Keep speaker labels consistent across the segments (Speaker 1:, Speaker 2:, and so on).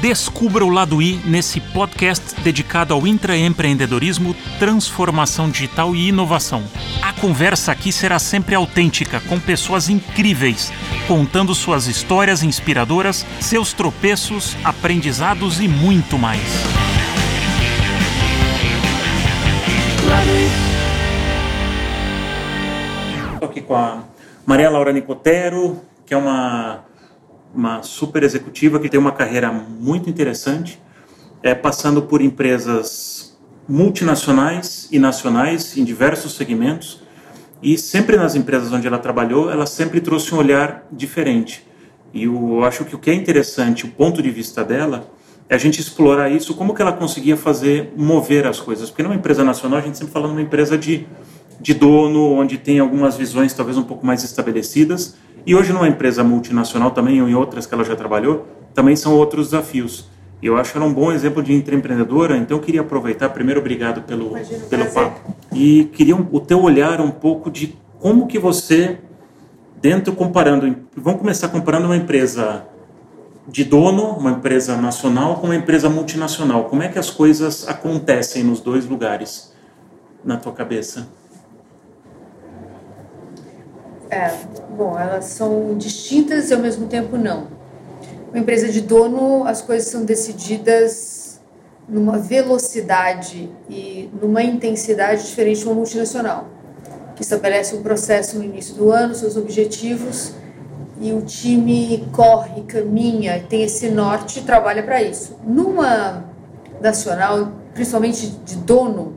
Speaker 1: Descubra o lado I nesse podcast dedicado ao intraempreendedorismo, transformação digital e inovação. A conversa aqui será sempre autêntica, com pessoas incríveis, contando suas histórias inspiradoras, seus tropeços, aprendizados e muito mais. Estou aqui com a Maria Laura Nicotero, que é uma uma super executiva que tem uma carreira muito interessante, é, passando por empresas multinacionais e nacionais em diversos segmentos. E sempre nas empresas onde ela trabalhou, ela sempre trouxe um olhar diferente. E eu acho que o que é interessante, o ponto de vista dela, é a gente explorar isso, como que ela conseguia fazer, mover as coisas. Porque numa empresa nacional, a gente sempre fala numa empresa de, de dono, onde tem algumas visões talvez um pouco mais estabelecidas, e hoje, numa empresa multinacional também, ou em outras que ela já trabalhou, também são outros desafios. E eu acho ela um bom exemplo de empreendedora, então eu queria aproveitar, primeiro, obrigado pelo, Imagina, pelo papo. E queria um, o teu olhar um pouco de como que você, dentro, comparando, vamos começar comparando uma empresa de dono, uma empresa nacional, com uma empresa multinacional. Como é que as coisas acontecem nos dois lugares, na tua cabeça?
Speaker 2: É, bom, elas são distintas e ao mesmo tempo não. Uma empresa de dono, as coisas são decididas numa velocidade e numa intensidade diferente de uma multinacional, que estabelece um processo no início do ano, seus objetivos, e o time corre, caminha, tem esse norte e trabalha para isso. Numa nacional, principalmente de dono,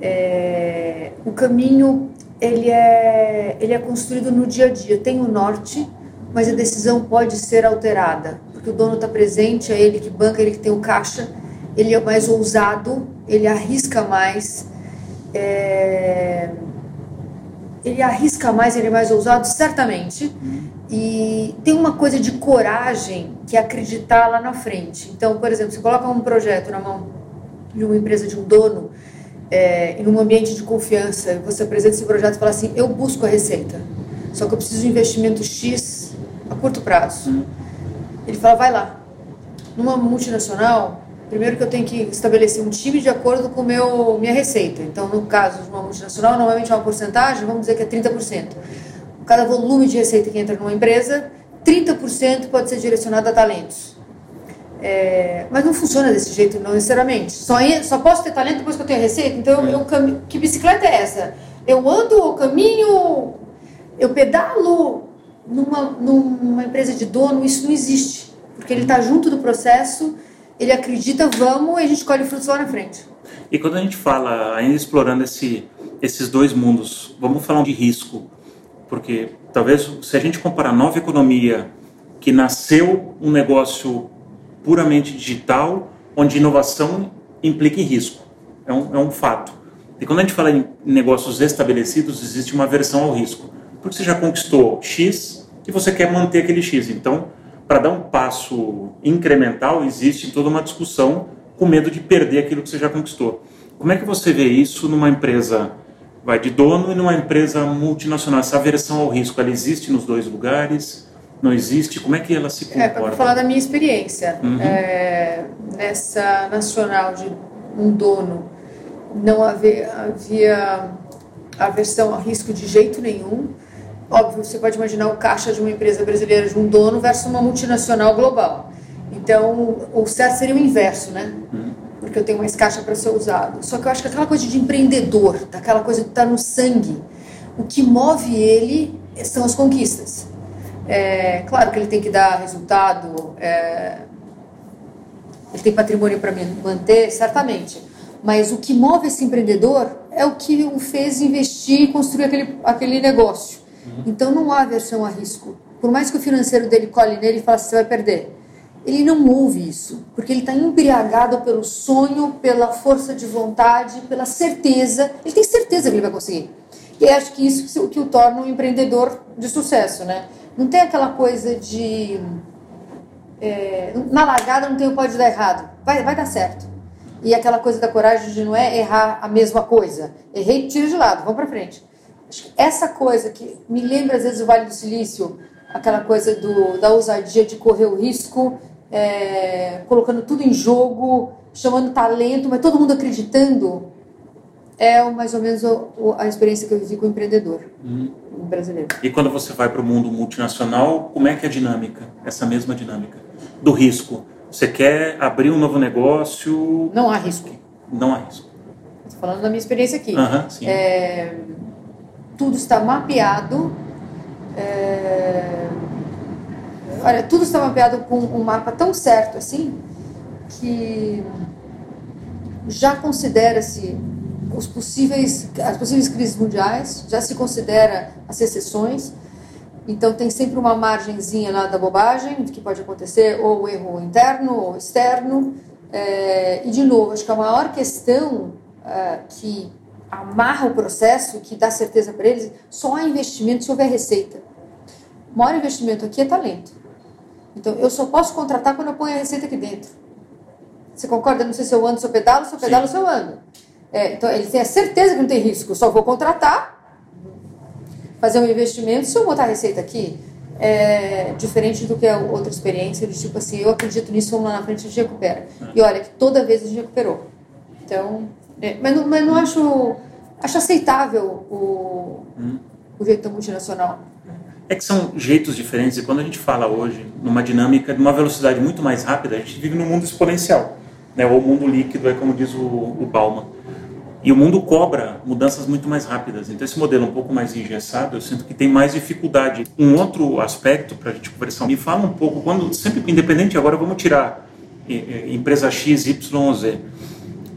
Speaker 2: é, o caminho ele é, ele é construído no dia a dia. Tem o norte, mas a decisão pode ser alterada, porque o dono está presente, é ele que banca, ele que tem o caixa, ele é mais ousado, ele arrisca mais. É... Ele arrisca mais, ele é mais ousado, certamente. E tem uma coisa de coragem que é acreditar lá na frente. Então, por exemplo, você coloca um projeto na mão de uma empresa, de um dono, é, em um ambiente de confiança, você apresenta esse projeto e fala assim: eu busco a receita, só que eu preciso de um investimento X a curto prazo. Ele fala: vai lá. Numa multinacional, primeiro que eu tenho que estabelecer um time de acordo com meu minha receita. Então, no caso de uma multinacional, normalmente é uma porcentagem, vamos dizer que é 30%. Cada volume de receita que entra numa empresa, 30% pode ser direcionado a talentos. É, mas não funciona desse jeito, não necessariamente. Só, só posso ter talento depois que eu tenho a receita? Então, eu, eu, que bicicleta é essa? Eu ando, eu caminho, eu pedalo numa, numa empresa de dono, isso não existe. Porque ele está junto do processo, ele acredita, vamos, e a gente colhe frutos lá na frente.
Speaker 1: E quando a gente fala, ainda explorando esse, esses dois mundos, vamos falar de risco. Porque talvez, se a gente comparar a nova economia, que nasceu um negócio puramente digital, onde inovação implica em risco. É um, é um fato. E quando a gente fala em negócios estabelecidos, existe uma aversão ao risco. Porque você já conquistou X e você quer manter aquele X. Então, para dar um passo incremental, existe toda uma discussão com medo de perder aquilo que você já conquistou. Como é que você vê isso numa empresa vai de dono e numa empresa multinacional? Essa aversão ao risco, ela existe nos dois lugares? Não existe? Como é que ela se comporta?
Speaker 2: É, para falar da minha experiência. Uhum. É, nessa nacional de um dono, não havia, havia aversão a risco de jeito nenhum. Óbvio, você pode imaginar o caixa de uma empresa brasileira de um dono versus uma multinacional global. Então, o certo seria o inverso, né? Uhum. Porque eu tenho mais caixa para ser usado. Só que eu acho que aquela coisa de empreendedor, daquela coisa que está no sangue, o que move ele são as conquistas. É, claro que ele tem que dar resultado, é, ele tem patrimônio para manter, certamente. Mas o que move esse empreendedor é o que o fez investir e construir aquele, aquele negócio. Uhum. Então não há aversão a risco. Por mais que o financeiro dele colhe nele e fale você vai perder. Ele não ouve isso, porque ele está embriagado pelo sonho, pela força de vontade, pela certeza. Ele tem certeza que ele vai conseguir. E acho que isso que o torna um empreendedor de sucesso, né? Não tem aquela coisa de. É, na largada não tem o pode dar errado. Vai, vai dar certo. E aquela coisa da coragem de não é errar a mesma coisa. Errei, tira de lado, vamos para frente. Essa coisa que me lembra às vezes o Vale do Silício, aquela coisa do, da ousadia de correr o risco é, colocando tudo em jogo, chamando talento, mas todo mundo acreditando, é mais ou menos a experiência que eu vivi com o empreendedor uhum. brasileiro.
Speaker 1: E quando você vai para o mundo multinacional, como é que é a dinâmica, essa mesma dinâmica do risco? Você quer abrir um novo negócio?
Speaker 2: Não há risco.
Speaker 1: Não há risco.
Speaker 2: Estou falando da minha experiência aqui.
Speaker 1: Uhum,
Speaker 2: é, tudo está mapeado. É, olha, tudo está mapeado com um mapa tão certo assim que já considera-se os possíveis, as possíveis crises mundiais, já se considera as recessões. Então tem sempre uma margenzinha lá da bobagem que pode acontecer, ou erro interno ou externo. É, e de novo, acho que a maior questão é, que amarra o processo, que dá certeza para eles, só há investimento se houver receita. O maior investimento aqui é talento. Então eu só posso contratar quando eu ponho a receita aqui dentro. Você concorda? Não sei se eu ando, se eu pedalo, se eu pedalo, Sim. se eu ando. É, então, ele tem a certeza que não tem risco. Eu só vou contratar, fazer um investimento, se eu botar a receita aqui, é diferente do que a outra experiência, de tipo assim, eu acredito nisso, vamos lá na frente, a gente recupera. E olha, que toda vez a gente recuperou. Então, é, mas, não, mas não acho, acho aceitável o, hum. o jeito multinacional.
Speaker 1: É que são jeitos diferentes e quando a gente fala hoje numa dinâmica de uma velocidade muito mais rápida, a gente vive num mundo exponencial, né? ou mundo líquido, é como diz o, o Bauman. E o mundo cobra mudanças muito mais rápidas. Então, esse modelo um pouco mais engessado, eu sinto que tem mais dificuldade. Um outro aspecto para a gente conversar, me fala um pouco, quando sempre independente, agora vamos tirar empresa X, Y, Z.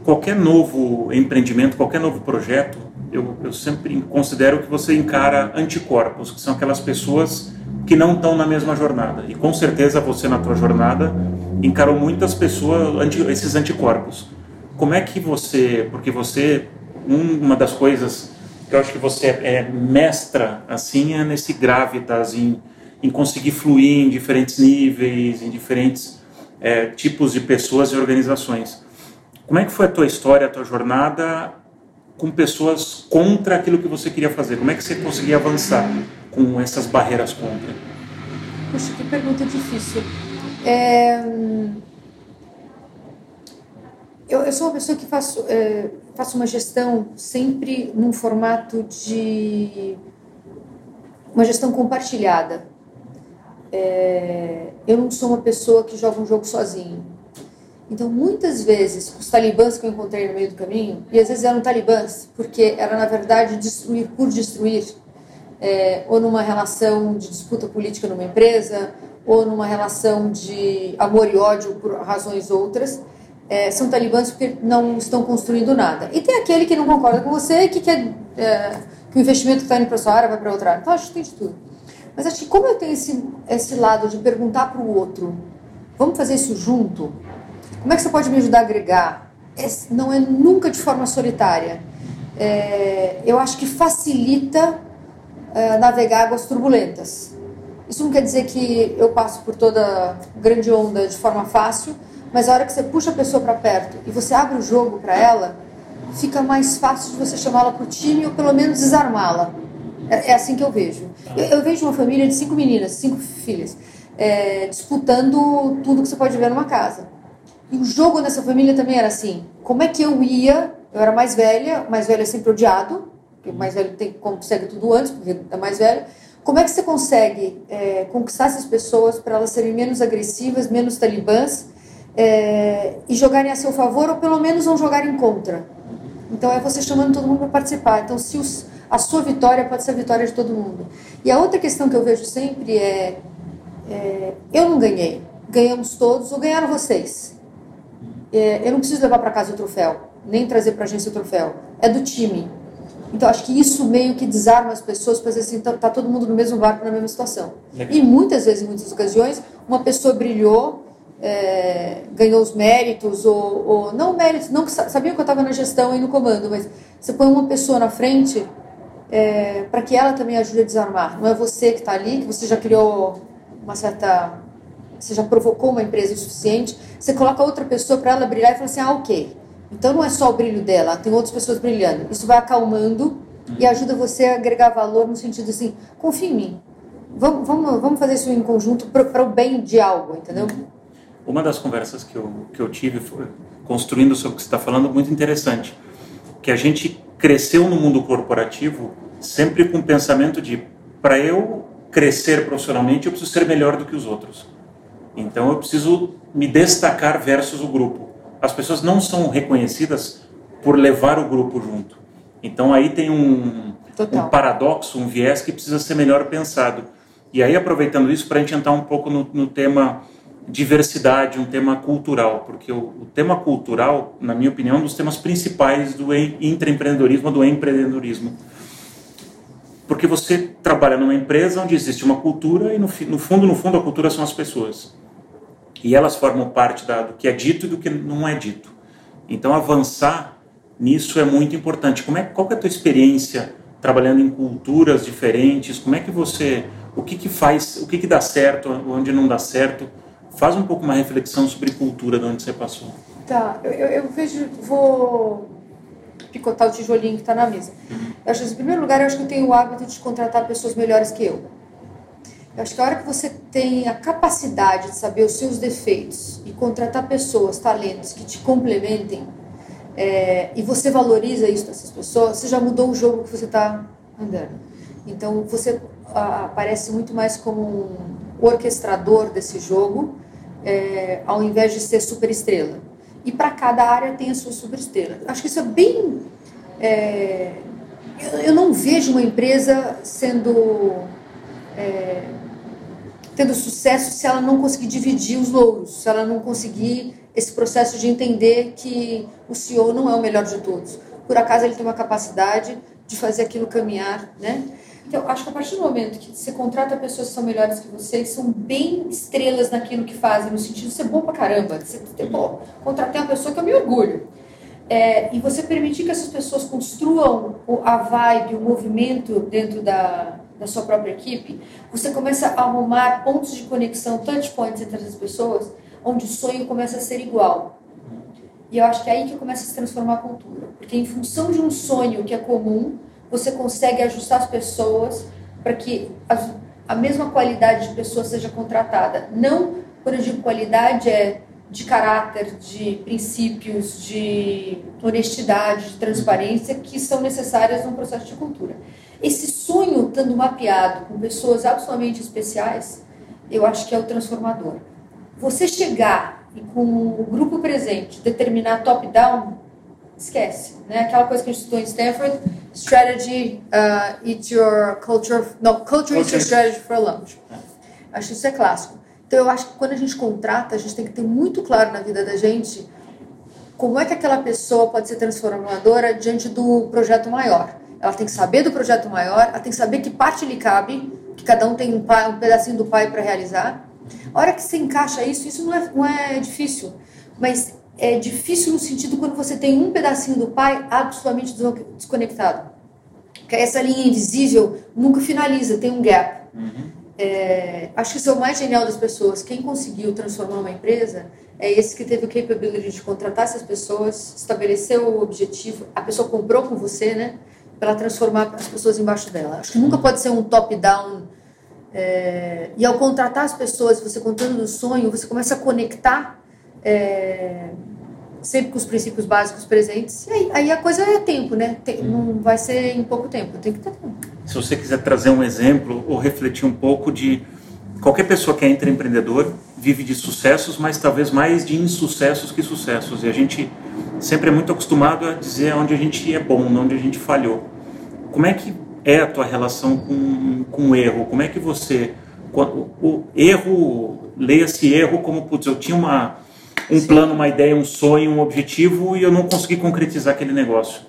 Speaker 1: Qualquer novo empreendimento, qualquer novo projeto, eu, eu sempre considero que você encara anticorpos, que são aquelas pessoas que não estão na mesma jornada. E com certeza você, na tua jornada, encarou muitas pessoas, anti, esses anticorpos como é que você, porque você, uma das coisas que eu acho que você é mestra, assim, é nesse gravitas, em, em conseguir fluir em diferentes níveis, em diferentes é, tipos de pessoas e organizações. Como é que foi a tua história, a tua jornada com pessoas contra aquilo que você queria fazer? Como é que você conseguia avançar com essas barreiras contra?
Speaker 2: Puxa, que pergunta difícil. É eu, eu sou uma pessoa que faço, é, faço uma gestão sempre num formato de uma gestão compartilhada. É, eu não sou uma pessoa que joga um jogo sozinho. Então, muitas vezes, os talibãs que eu encontrei no meio do caminho, e às vezes eram talibãs, porque era na verdade destruir por destruir, é, ou numa relação de disputa política numa empresa, ou numa relação de amor e ódio por razões outras é, são talibãs porque não estão construindo nada. E tem aquele que não concorda com você e que quer é, que o investimento que está indo para sua área vai para outra área. Então, acho que tem de tudo. Mas acho que como eu tenho esse, esse lado de perguntar para o outro, vamos fazer isso junto? Como é que você pode me ajudar a agregar? Esse não é nunca de forma solitária. É, eu acho que facilita é, navegar águas turbulentas. Isso não quer dizer que eu passo por toda grande onda de forma fácil, mas a hora que você puxa a pessoa para perto e você abre o jogo para ela, fica mais fácil de você chamá-la para o time ou pelo menos desarmá-la. É, é, assim que eu vejo. Eu, eu, vejo uma família de cinco meninas, cinco filhas, é, disputando tudo que você pode ver numa casa. E o jogo nessa família também era assim. Como é que eu ia? Eu era mais velha, mais velha é sempre odiado, porque o mais velho tem, consegue tudo antes, porque é mais velho. Como é que você consegue é, conquistar essas pessoas para elas serem menos agressivas, menos talibãs é, e jogarem a seu favor ou pelo menos não jogarem contra. Então é você chamando todo mundo para participar. Então se os, a sua vitória pode ser a vitória de todo mundo. E a outra questão que eu vejo sempre é, é eu não ganhei, ganhamos todos ou ganharam vocês. É, eu não preciso levar para casa o troféu, nem trazer para a agência o troféu. É do time. Então acho que isso meio que desarma as pessoas para dizer assim, tá, tá, todo mundo no mesmo barco na mesma situação. Legal. E muitas vezes, em muitas ocasiões, uma pessoa brilhou é, ganhou os méritos, ou, ou, não méritos, não sabia que eu estava na gestão e no comando, mas você põe uma pessoa na frente é, para que ela também ajude a desarmar. Não é você que está ali, que você já criou uma certa. Você já provocou uma empresa o suficiente, você coloca outra pessoa para ela brilhar e fala assim: ah, ok. Então não é só o brilho dela, tem outras pessoas brilhando. Isso vai acalmando e ajuda você a agregar valor no sentido assim: confia em mim. Vamos, vamos, vamos fazer isso em conjunto para o bem de algo, entendeu?
Speaker 1: Uma das conversas que eu, que eu tive foi, construindo sobre o que você está falando, muito interessante, que a gente cresceu no mundo corporativo sempre com o pensamento de, para eu crescer profissionalmente, eu preciso ser melhor do que os outros. Então eu preciso me destacar versus o grupo. As pessoas não são reconhecidas por levar o grupo junto. Então aí tem um, um paradoxo, um viés que precisa ser melhor pensado. E aí aproveitando isso para a gente entrar um pouco no, no, tema diversidade, um tema cultural, porque o, o, tema cultural, na minha opinião, é um dos temas principais do intraempreendedorismo, do empreendedorismo. Porque você trabalha numa empresa onde existe uma cultura e no, no fundo, no fundo, a cultura são as pessoas. E elas formam parte da, do que é dito e do que não é dito. Então avançar nisso é muito importante. Como é, qual é a tua experiência trabalhando em culturas diferentes? Como é que você, o que que faz, o que que dá certo, onde não dá certo? Faz um pouco uma reflexão sobre cultura de onde você passou.
Speaker 2: Tá, eu, eu vejo, vou picotar o tijolinho que está na mesa. Uhum. Eu acho que, em primeiro lugar, eu acho que eu tenho o hábito de contratar pessoas melhores que eu. Eu acho que a hora que você tem a capacidade de saber os seus defeitos e contratar pessoas, talentos que te complementem, é, e você valoriza isso dessas pessoas, você já mudou o jogo que você está andando. Então você aparece muito mais como um orquestrador desse jogo, é, ao invés de ser super estrela. E para cada área tem a sua super estrela. Acho que isso é bem. É, eu, eu, não vejo uma empresa sendo. É, tendo sucesso se ela não conseguir dividir os louros, se ela não conseguir esse processo de entender que o CEO não é o melhor de todos. Por acaso ele tem uma capacidade de fazer aquilo caminhar, né? Então, acho que a partir do momento que você contrata pessoas que são melhores que você, que são bem estrelas naquilo que fazem, no sentido de ser bom pra caramba, de ser, bom, contratei uma pessoa que eu me orgulho. É, e você permitir que essas pessoas construam a vibe, o movimento dentro da, da sua própria equipe, você começa a arrumar pontos de conexão, touch points entre as pessoas, onde o sonho começa a ser igual. E eu acho que é aí que começa a se transformar a cultura. Porque em função de um sonho que é comum, você consegue ajustar as pessoas para que a, mesma qualidade de pessoa seja contratada. Não, quando eu digo qualidade, é de caráter, de princípios, de honestidade, de transparência que são necessárias num processo de cultura. Esse sonho estando mapeado com pessoas absolutamente especiais, eu acho que é o transformador. Você chegar e com o grupo presente determinar top-down, esquece. Né? Aquela coisa que a gente estudou em Stanford, strategy, uh, eat your culture, no, culture eats your strategy for lunch. Acho que isso é clássico. Então eu acho que quando a gente contrata, a gente tem que ter muito claro na vida da gente como é que aquela pessoa pode ser transformadora diante do projeto maior. Ela tem que saber do projeto maior, ela tem que saber que parte lhe cabe, que cada um tem um, pai, um pedacinho do pai para realizar a hora que você encaixa isso, isso não é, não é difícil, mas é difícil no sentido quando você tem um pedacinho do pai absolutamente desconectado. Porque essa linha invisível nunca finaliza, tem um gap. Uhum. É, acho que isso é o mais genial das pessoas. Quem conseguiu transformar uma empresa é esse que teve o capability de contratar essas pessoas, estabeleceu o objetivo, a pessoa comprou com você, né? Para transformar as pessoas embaixo dela. Acho que nunca pode ser um top-down é, e ao contratar as pessoas, você contando no sonho, você começa a conectar é, sempre com os princípios básicos presentes. E aí, aí a coisa é tempo, né? Tem, não vai ser em pouco tempo, tem que ter tempo.
Speaker 1: Se você quiser trazer um exemplo ou refletir um pouco de qualquer pessoa que é empreendedor vive de sucessos, mas talvez mais de insucessos que sucessos. E a gente sempre é muito acostumado a dizer onde a gente é bom, onde a gente falhou. Como é que é a tua relação com, com o erro? Como é que você. O erro, leia-se erro como, putz, eu tinha uma, um Sim. plano, uma ideia, um sonho, um objetivo e eu não consegui concretizar aquele negócio.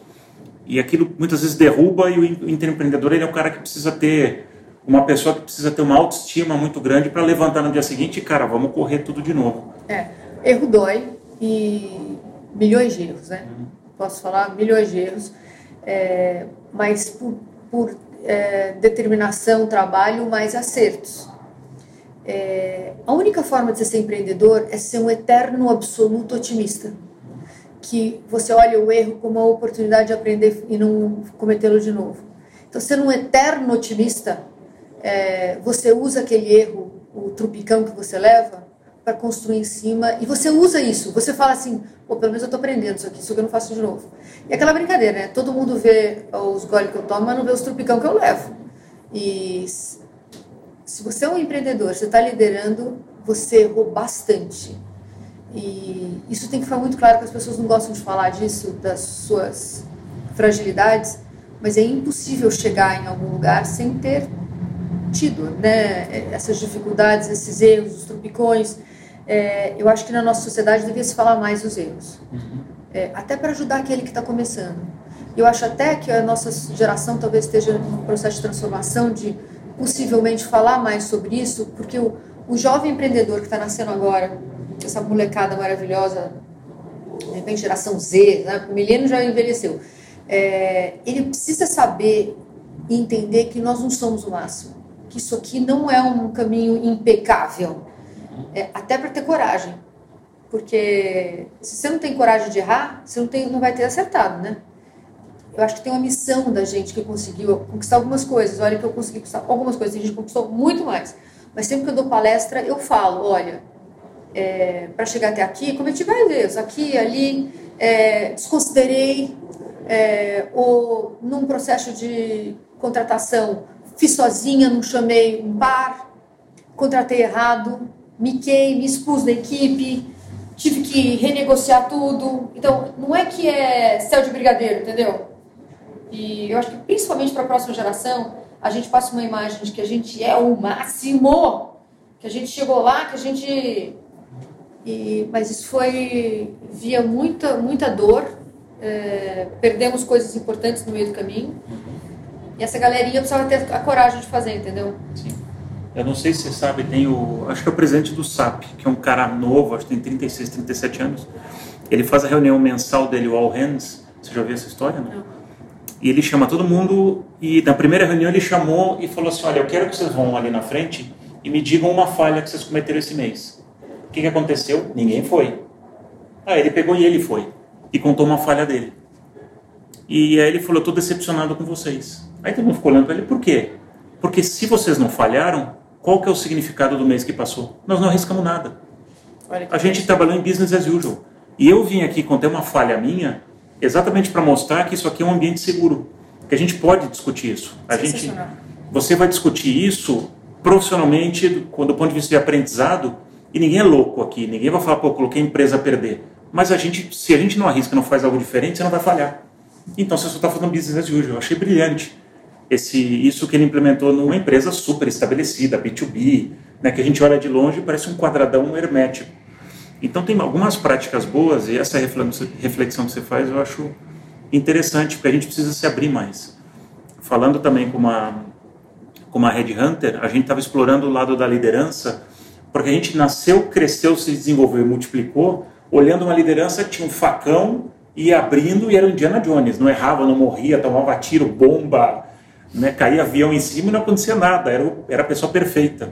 Speaker 1: E aquilo muitas vezes derruba e o empreendedor ele é um cara que precisa ter uma pessoa que precisa ter uma autoestima muito grande para levantar no dia seguinte e, cara, vamos correr tudo de novo.
Speaker 2: É, erro dói e milhões de erros, né? Uhum. Posso falar milhões de erros, é, mas por, por é, determinação, trabalho, mais acertos. É, a única forma de você ser empreendedor é ser um eterno, absoluto otimista. Que você olha o erro como uma oportunidade de aprender e não cometê-lo de novo. Então, sendo um eterno otimista, é, você usa aquele erro, o trupicão que você leva, para construir em cima e você usa isso. Você fala assim, pô, pelo menos eu estou aprendendo isso aqui, isso aqui eu não faço de novo. E aquela brincadeira, né? Todo mundo vê os goles que eu tomo, mas não vê os trupicão que eu levo. E se você é um empreendedor, você está liderando, você errou bastante. E isso tem que ficar muito claro que as pessoas não gostam de falar disso, das suas fragilidades, mas é impossível chegar em algum lugar sem ter tido né, essas dificuldades, esses erros, os tropicões. É, eu acho que na nossa sociedade devia se falar mais dos erros, uhum. é, até para ajudar aquele que está começando. Eu acho até que a nossa geração talvez esteja em processo de transformação, de possivelmente falar mais sobre isso, porque o, o jovem empreendedor que está nascendo agora, essa molecada maravilhosa, de repente geração Z, né, o milênio já envelheceu, é, ele precisa saber e entender que nós não somos o máximo, que isso aqui não é um caminho impecável, é, até para ter coragem, porque se você não tem coragem de errar, você não, tem, não vai ter acertado, né? Eu acho que tem uma missão da gente que conseguiu conquistar algumas coisas. Olha que eu consegui conquistar algumas coisas, a gente conquistou muito mais. Mas sempre que eu dou palestra, eu falo, olha, é, para chegar até aqui, cometi vários erros, aqui, ali, é, desconsiderei, é, ou num processo de contratação, fiz sozinha, não chamei um par, contratei errado, miquei, me expus da equipe, tive que renegociar tudo. Então, não é que é céu de brigadeiro, entendeu? E eu acho que principalmente para a próxima geração, a gente passa uma imagem de que a gente é o máximo, que a gente chegou lá, que a gente. E, mas isso foi via muita, muita dor, é, perdemos coisas importantes no meio do caminho. E essa galerinha precisava ter a coragem de fazer, entendeu?
Speaker 1: Sim. Eu não sei se você sabe, tem o. Acho que é o presidente do SAP, que é um cara novo, acho que tem 36, 37 anos. Ele faz a reunião mensal dele, o All Hands. Você já ouviu essa história? Não? não. E ele chama todo mundo. E na primeira reunião ele chamou e falou assim: Olha, eu quero que vocês vão ali na frente e me digam uma falha que vocês cometeram esse mês. O que, que aconteceu? Ninguém foi. Aí ele pegou e ele foi. E contou uma falha dele. E aí ele falou: Estou decepcionado com vocês. Aí todo mundo ficou olhando para ele: Por quê? Porque se vocês não falharam, qual que é o significado do mês que passou? Nós não arriscamos nada. A gente trabalhou em business as usual. E eu vim aqui contar uma falha minha, exatamente para mostrar que isso aqui é um ambiente seguro, que a gente pode discutir isso. A gente, você vai discutir isso profissionalmente, do ponto de vista de aprendizado, e ninguém é louco aqui, ninguém vai falar, pô, coloquei a empresa a perder. Mas a gente, se a gente não arrisca, não faz algo diferente, você não vai falhar. Então você só está fazendo business as usual. Eu achei brilhante esse, isso que ele implementou numa empresa super estabelecida, B2B, né, que a gente olha de longe e parece um quadradão hermético. Então tem algumas práticas boas e essa reflexão que você faz eu acho interessante, porque a gente precisa se abrir mais. Falando também com uma, com uma Red Hunter, a gente estava explorando o lado da liderança, porque a gente nasceu, cresceu, se desenvolveu, multiplicou, olhando uma liderança que tinha um facão, ia abrindo e era o Indiana Jones, não errava, não morria, tomava tiro, bomba, né, caía avião em cima e não acontecia nada, era, era a pessoa perfeita.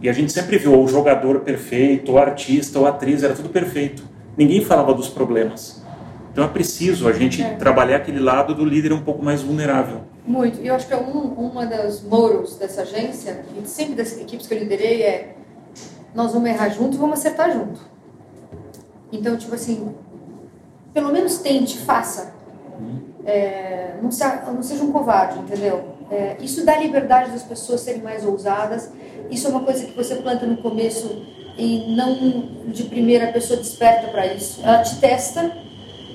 Speaker 1: E a gente sempre viu o jogador perfeito, o artista, o atriz, era tudo perfeito. Ninguém falava dos problemas. Então é preciso a gente é. trabalhar aquele lado do líder um pouco mais vulnerável.
Speaker 2: Muito. E eu acho que é um, uma das moros dessa agência, e sempre das equipes que eu liderei, é nós vamos errar junto e vamos acertar junto. Então, tipo assim, pelo menos tente, faça. Uhum. É, não, se, não, seja um covarde, entendeu? É, isso dá liberdade das pessoas serem mais ousadas. Isso é uma coisa que você planta no começo e não de primeira a pessoa desperta para isso. Ela te testa,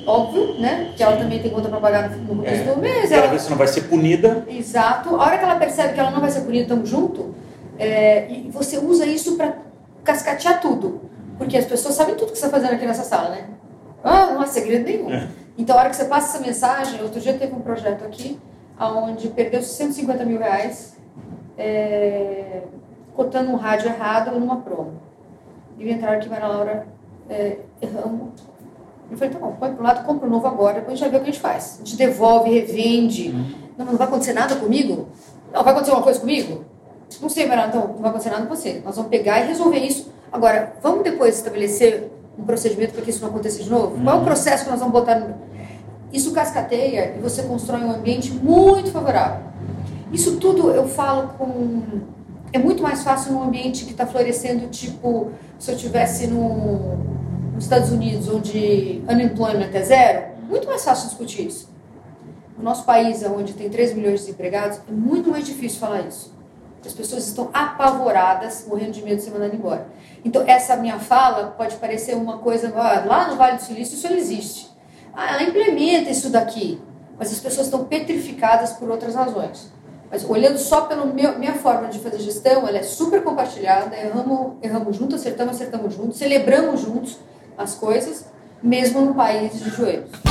Speaker 2: óbvio, né? Que ela também tem conta para pagar no começo é, do mês.
Speaker 1: Ela, ela vê se não vai ser punida.
Speaker 2: Exato. A hora que ela percebe que ela não vai ser punida, estamos junto. É, e você usa isso para cascatear tudo. Porque as pessoas sabem tudo que você está fazendo aqui nessa sala, né? Ah, não há segredo nenhum. Então, a hora que você passa essa mensagem, outro dia teve um projeto aqui, onde perdeu 150 mil reais, é, cotando um rádio errado numa promo. E entraram aqui, Maria Laura, é, erramos. Eu falei, tá bom, põe pro lado, compra um novo agora, depois a gente vai ver o que a gente faz. A gente devolve, revende. Uhum. Não, não vai acontecer nada comigo? Não, vai acontecer uma coisa comigo? Não sei, Maria, então, não vai acontecer nada com você. Nós vamos pegar e resolver isso. Agora, vamos depois estabelecer um procedimento para que isso não aconteça de novo? Qual é o uhum. processo que nós vamos botar? No... Isso cascateia e você constrói um ambiente muito favorável. Isso tudo eu falo com é muito mais fácil num ambiente que está florescendo, tipo, se eu tivesse no, nos Estados Unidos, onde unemployment é zero, muito mais fácil discutir isso. No nosso país, onde tem 3 milhões de desempregados, é muito mais difícil falar isso. As pessoas estão apavoradas, morrendo de medo de ser mandado embora. Então, essa minha fala pode parecer uma coisa, ah, lá no Vale do Silício isso existe. Ah, ela implementa isso daqui, mas as pessoas estão petrificadas por outras razões. Mas olhando só pela minha forma de fazer gestão, ela é super compartilhada, erramos, erramos juntos, acertamos, acertamos juntos, celebramos juntos as coisas, mesmo no país de joelhos.